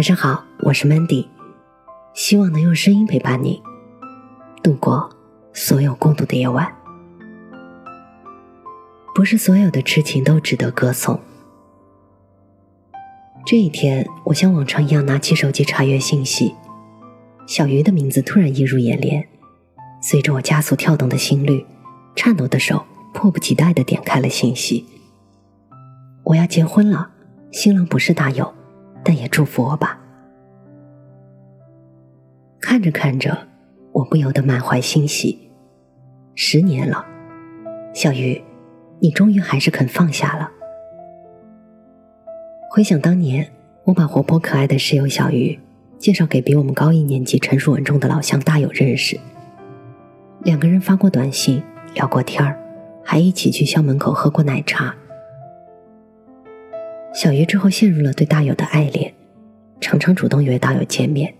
晚上好，我是 Mandy，希望能用声音陪伴你度过所有孤独的夜晚。不是所有的痴情都值得歌颂。这一天，我像往常一样拿起手机查阅信息，小鱼的名字突然映入眼帘，随着我加速跳动的心率，颤抖的手迫不及待的点开了信息。我要结婚了，新郎不是大友。那也祝福我吧。看着看着，我不由得满怀欣喜。十年了，小鱼，你终于还是肯放下了。回想当年，我把活泼可爱的室友小鱼介绍给比我们高一年级、成熟稳重的老乡大友认识。两个人发过短信，聊过天儿，还一起去校门口喝过奶茶。小鱼之后陷入了对大友的爱恋，常常主动约大友见面，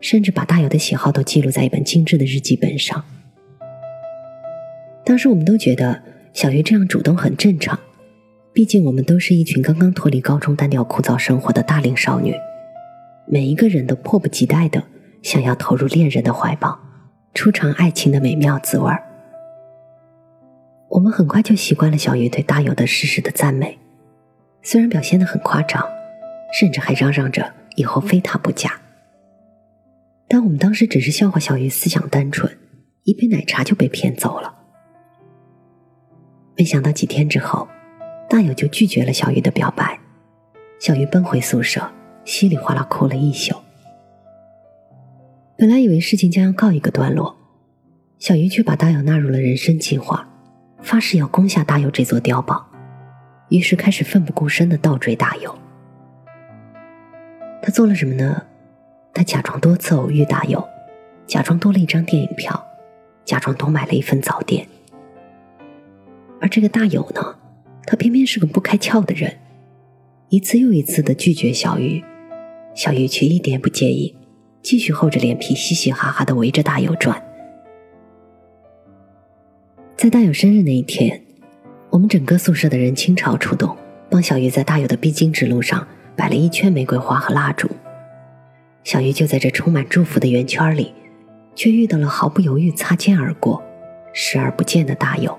甚至把大友的喜好都记录在一本精致的日记本上。当时我们都觉得小鱼这样主动很正常，毕竟我们都是一群刚刚脱离高中单调枯燥生活的大龄少女，每一个人都迫不及待的想要投入恋人的怀抱，初尝爱情的美妙滋味儿。我们很快就习惯了小鱼对大友的事事的赞美。虽然表现的很夸张，甚至还嚷嚷着以后非他不嫁，但我们当时只是笑话小鱼思想单纯，一杯奶茶就被骗走了。没想到几天之后，大友就拒绝了小鱼的表白，小鱼奔回宿舍，稀里哗啦哭了一宿。本来以为事情将要告一个段落，小鱼却把大友纳入了人生计划，发誓要攻下大友这座碉堡。于是开始奋不顾身的倒追大友。他做了什么呢？他假装多次偶遇大友，假装多了一张电影票，假装多买了一份早点。而这个大友呢，他偏偏是个不开窍的人，一次又一次的拒绝小鱼，小鱼却一点不介意，继续厚着脸皮嘻嘻哈哈的围着大友转。在大友生日那一天。我们整个宿舍的人倾巢出动，帮小鱼在大友的必经之路上摆了一圈玫瑰花和蜡烛。小鱼就在这充满祝福的圆圈里，却遇到了毫不犹豫擦肩而过、视而不见的大友。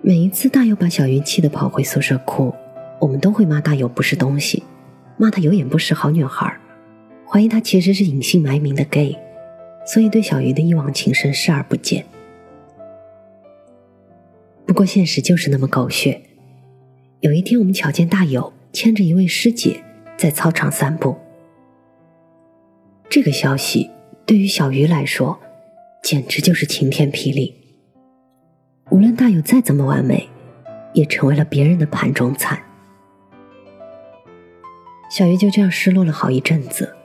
每一次大友把小鱼气得跑回宿舍哭，我们都会骂大友不是东西，骂他有眼不识好女孩，怀疑他其实是隐姓埋名的 gay，所以对小鱼的一往情深视而不见。不过现实就是那么狗血。有一天，我们巧见大友牵着一位师姐在操场散步。这个消息对于小鱼来说，简直就是晴天霹雳。无论大友再怎么完美，也成为了别人的盘中餐。小鱼就这样失落了好一阵子，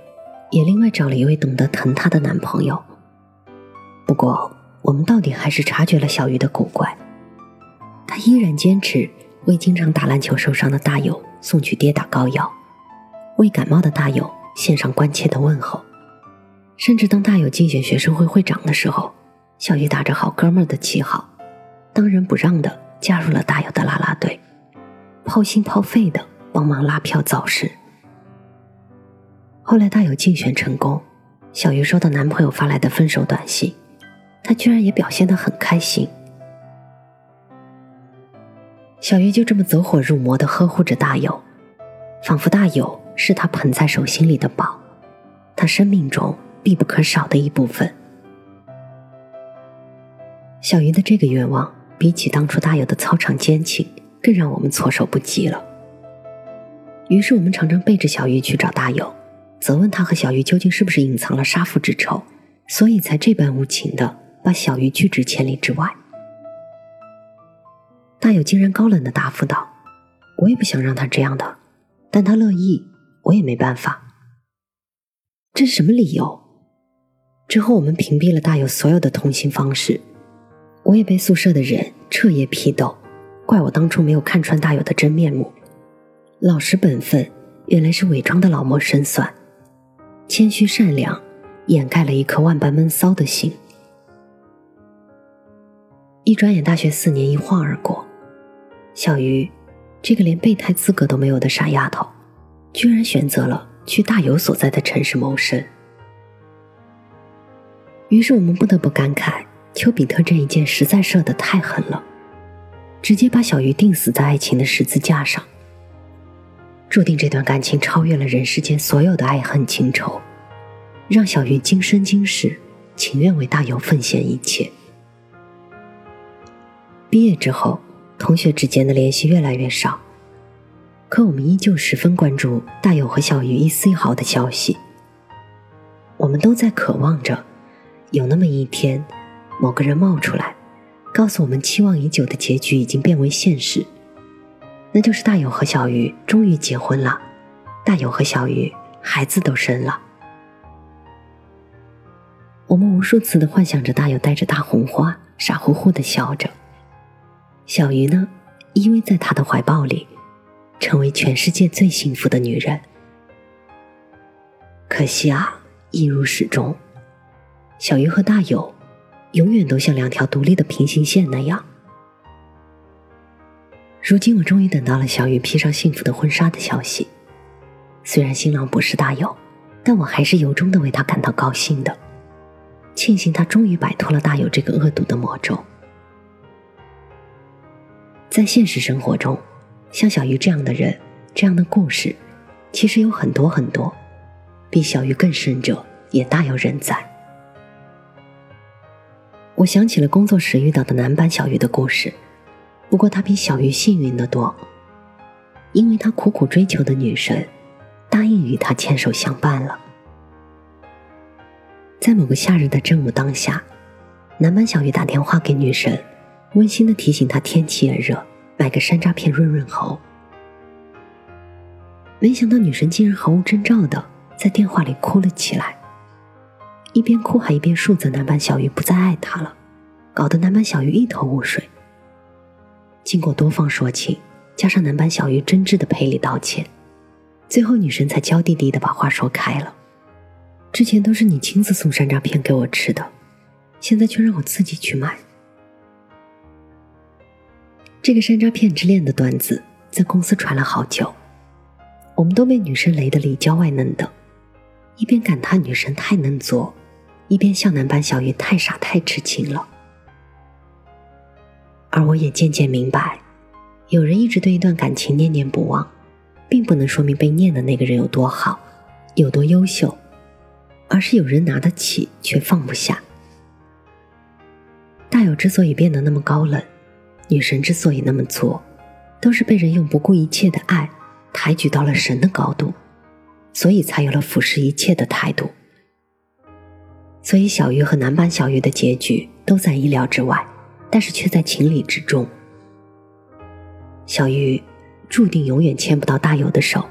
也另外找了一位懂得疼她的男朋友。不过，我们到底还是察觉了小鱼的古怪。他依然坚持为经常打篮球受伤的大友送去跌打膏药，为感冒的大友献上关切的问候，甚至当大友竞选学生会会长的时候，小鱼打着好哥们儿的旗号，当仁不让的加入了大友的啦啦队，抛心抛肺的帮忙拉票造势。后来大友竞选成功，小鱼收到男朋友发来的分手短信，她居然也表现得很开心。小鱼就这么走火入魔的呵护着大友，仿佛大友是他捧在手心里的宝，他生命中必不可少的一部分。小鱼的这个愿望，比起当初大友的操场奸情，更让我们措手不及了。于是我们常常背着小鱼去找大友，责问他和小鱼究竟是不是隐藏了杀父之仇，所以才这般无情的把小鱼拒之千里之外。大友竟然高冷的答复道：“我也不想让他这样的，但他乐意，我也没办法。这是什么理由？”之后我们屏蔽了大友所有的通信方式，我也被宿舍的人彻夜批斗，怪我当初没有看穿大友的真面目，老实本分原来是伪装的老谋深算，谦虚善良掩盖了一颗万般闷骚的心。一转眼，大学四年一晃而过。小鱼，这个连备胎资格都没有的傻丫头，居然选择了去大有所在的城市谋生。于是我们不得不感慨，丘比特这一箭实在射得太狠了，直接把小鱼钉死在爱情的十字架上，注定这段感情超越了人世间所有的爱恨情仇，让小鱼今生今世情愿为大有奉献一切。毕业之后，同学之间的联系越来越少，可我们依旧十分关注大有和小鱼一丝一毫的消息，我们都在渴望着。有那么一天，某个人冒出来，告诉我们期望已久的结局已经变为现实，那就是大友和小鱼终于结婚了，大友和小鱼孩子都生了。我们无数次的幻想着大友带着大红花，傻乎乎的笑着，小鱼呢，依偎在他的怀抱里，成为全世界最幸福的女人。可惜啊，一如始终。小鱼和大友，永远都像两条独立的平行线那样。如今我终于等到了小鱼披上幸福的婚纱的消息。虽然新郎不是大友，但我还是由衷的为他感到高兴的，庆幸他终于摆脱了大友这个恶毒的魔咒。在现实生活中，像小鱼这样的人，这样的故事，其实有很多很多，比小鱼更深者也大有人在。我想起了工作时遇到的男版小鱼的故事，不过他比小鱼幸运的多，因为他苦苦追求的女神答应与他牵手相伴了。在某个夏日的正午当下，男版小鱼打电话给女神，温馨的提醒他天气炎热，买个山楂片润润喉。没想到女神竟然毫无征兆的在电话里哭了起来。一边哭还一边数责男版小鱼不再爱他了，搞得男版小鱼一头雾水。经过多方说情，加上男版小鱼真挚的赔礼道歉，最后女神才娇滴滴的把话说开了。之前都是你亲自送山楂片给我吃的，现在却让我自己去买。这个山楂片之恋的段子在公司传了好久，我们都被女神雷得里焦外嫩的，一边感叹女神太能作。一边笑男版小鱼太傻太痴情了，而我也渐渐明白，有人一直对一段感情念念不忘，并不能说明被念的那个人有多好，有多优秀，而是有人拿得起却放不下。大友之所以变得那么高冷，女神之所以那么作，都是被人用不顾一切的爱抬举到了神的高度，所以才有了俯视一切的态度。所以，小鱼和男版小鱼的结局都在意料之外，但是却在情理之中。小鱼注定永远牵不到大友的手，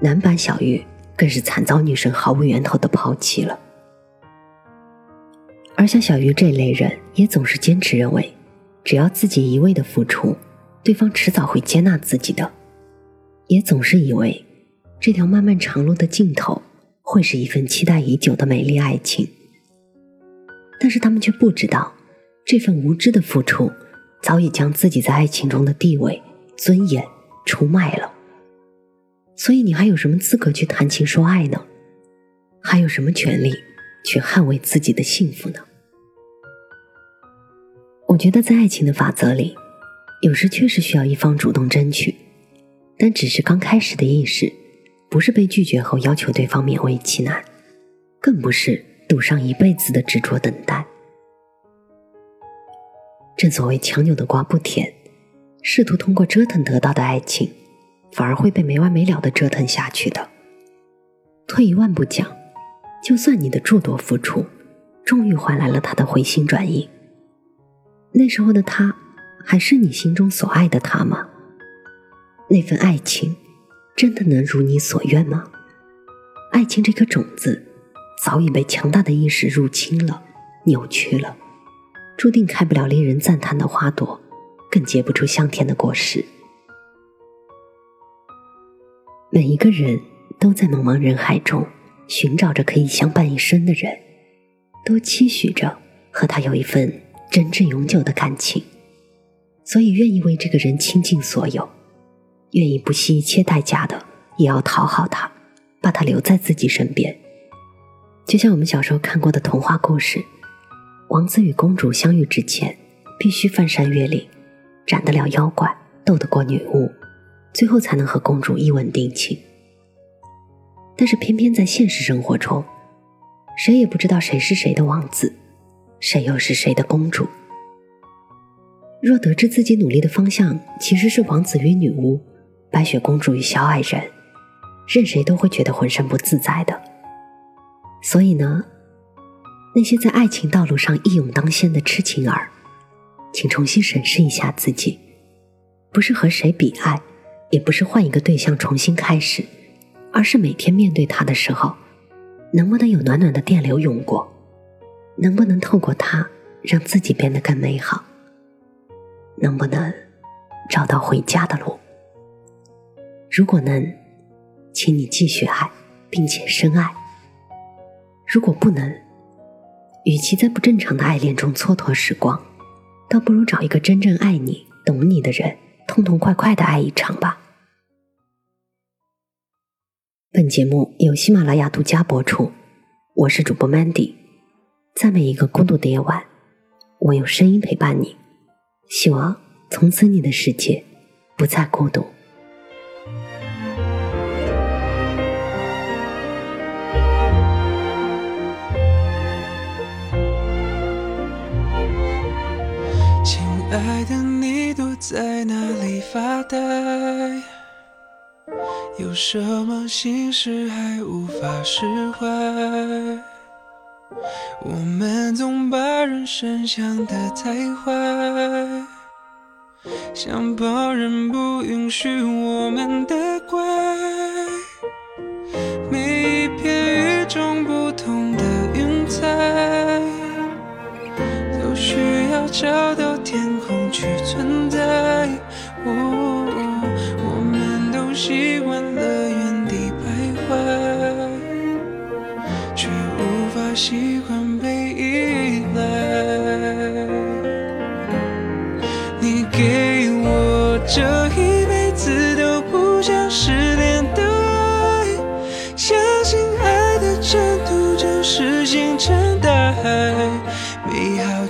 男版小鱼更是惨遭女神毫无源头的抛弃了。而像小鱼这类人，也总是坚持认为，只要自己一味的付出，对方迟早会接纳自己的，也总是以为这条漫漫长路的尽头会是一份期待已久的美丽爱情。但是他们却不知道，这份无知的付出，早已将自己在爱情中的地位、尊严出卖了。所以你还有什么资格去谈情说爱呢？还有什么权利去捍卫自己的幸福呢？我觉得在爱情的法则里，有时确实需要一方主动争取，但只是刚开始的意识，不是被拒绝后要求对方勉为其难，更不是。赌上一辈子的执着等待。正所谓强扭的瓜不甜，试图通过折腾得到的爱情，反而会被没完没了的折腾下去的。退一万步讲，就算你的诸多付出，终于换来了他的回心转意，那时候的他，还是你心中所爱的他吗？那份爱情，真的能如你所愿吗？爱情这颗种子。早已被强大的意识入侵了，扭曲了，注定开不了令人赞叹的花朵，更结不出香甜的果实。每一个人都在茫茫人海中寻找着可以相伴一生的人，都期许着和他有一份真挚永久的感情，所以愿意为这个人倾尽所有，愿意不惜一切代价的也要讨好他，把他留在自己身边。就像我们小时候看过的童话故事，王子与公主相遇之前，必须翻山越岭，斩得了妖怪，斗得过女巫，最后才能和公主一吻定情。但是偏偏在现实生活中，谁也不知道谁是谁的王子，谁又是谁的公主。若得知自己努力的方向其实是王子与女巫、白雪公主与小矮人，任谁都会觉得浑身不自在的。所以呢，那些在爱情道路上一勇当先的痴情儿，请重新审视一下自己，不是和谁比爱，也不是换一个对象重新开始，而是每天面对他的时候，能不能有暖暖的电流涌过，能不能透过他让自己变得更美好。能不能找到回家的路？如果能，请你继续爱，并且深爱；如果不能，与其在不正常的爱恋中蹉跎时光，倒不如找一个真正爱你、懂你的人，痛痛快快的爱一场吧。本节目由喜马拉雅独家播出，我是主播 Mandy，在每一个孤独的夜晚，我用声音陪伴你。希望从此你的世界不再孤独。亲爱的，你躲在哪里发呆？有什么心事还无法释怀？我们总把人生想得太坏，像旁人不允许我们的怪。每一片与众不同的云彩，都需要找到天空去存在。我们都习惯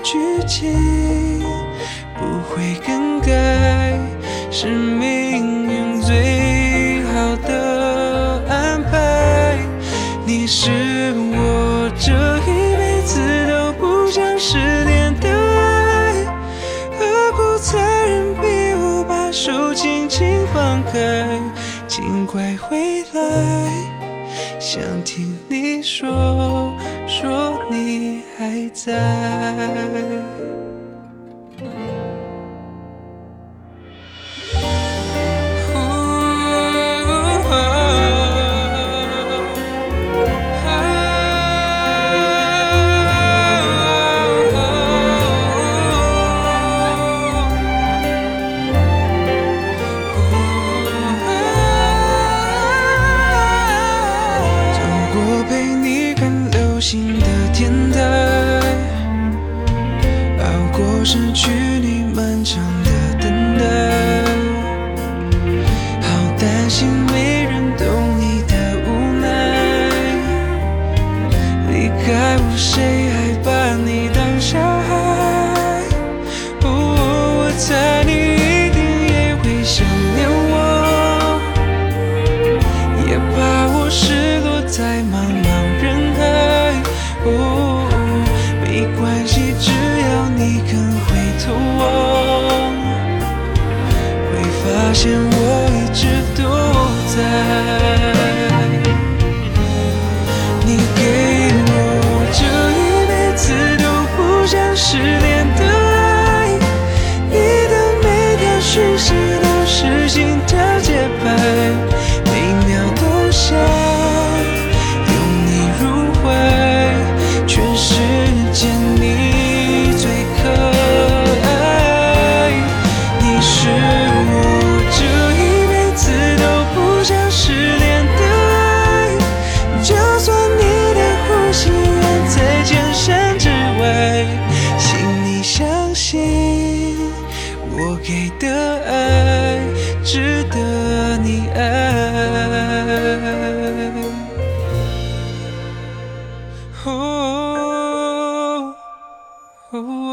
剧情不会更改，是命运最好的安排。你是我这一辈子都不想失联的爱，何苦残忍逼我把？手轻轻放开，尽快回来，想听你说，还在。天台熬过失去你漫长得。哦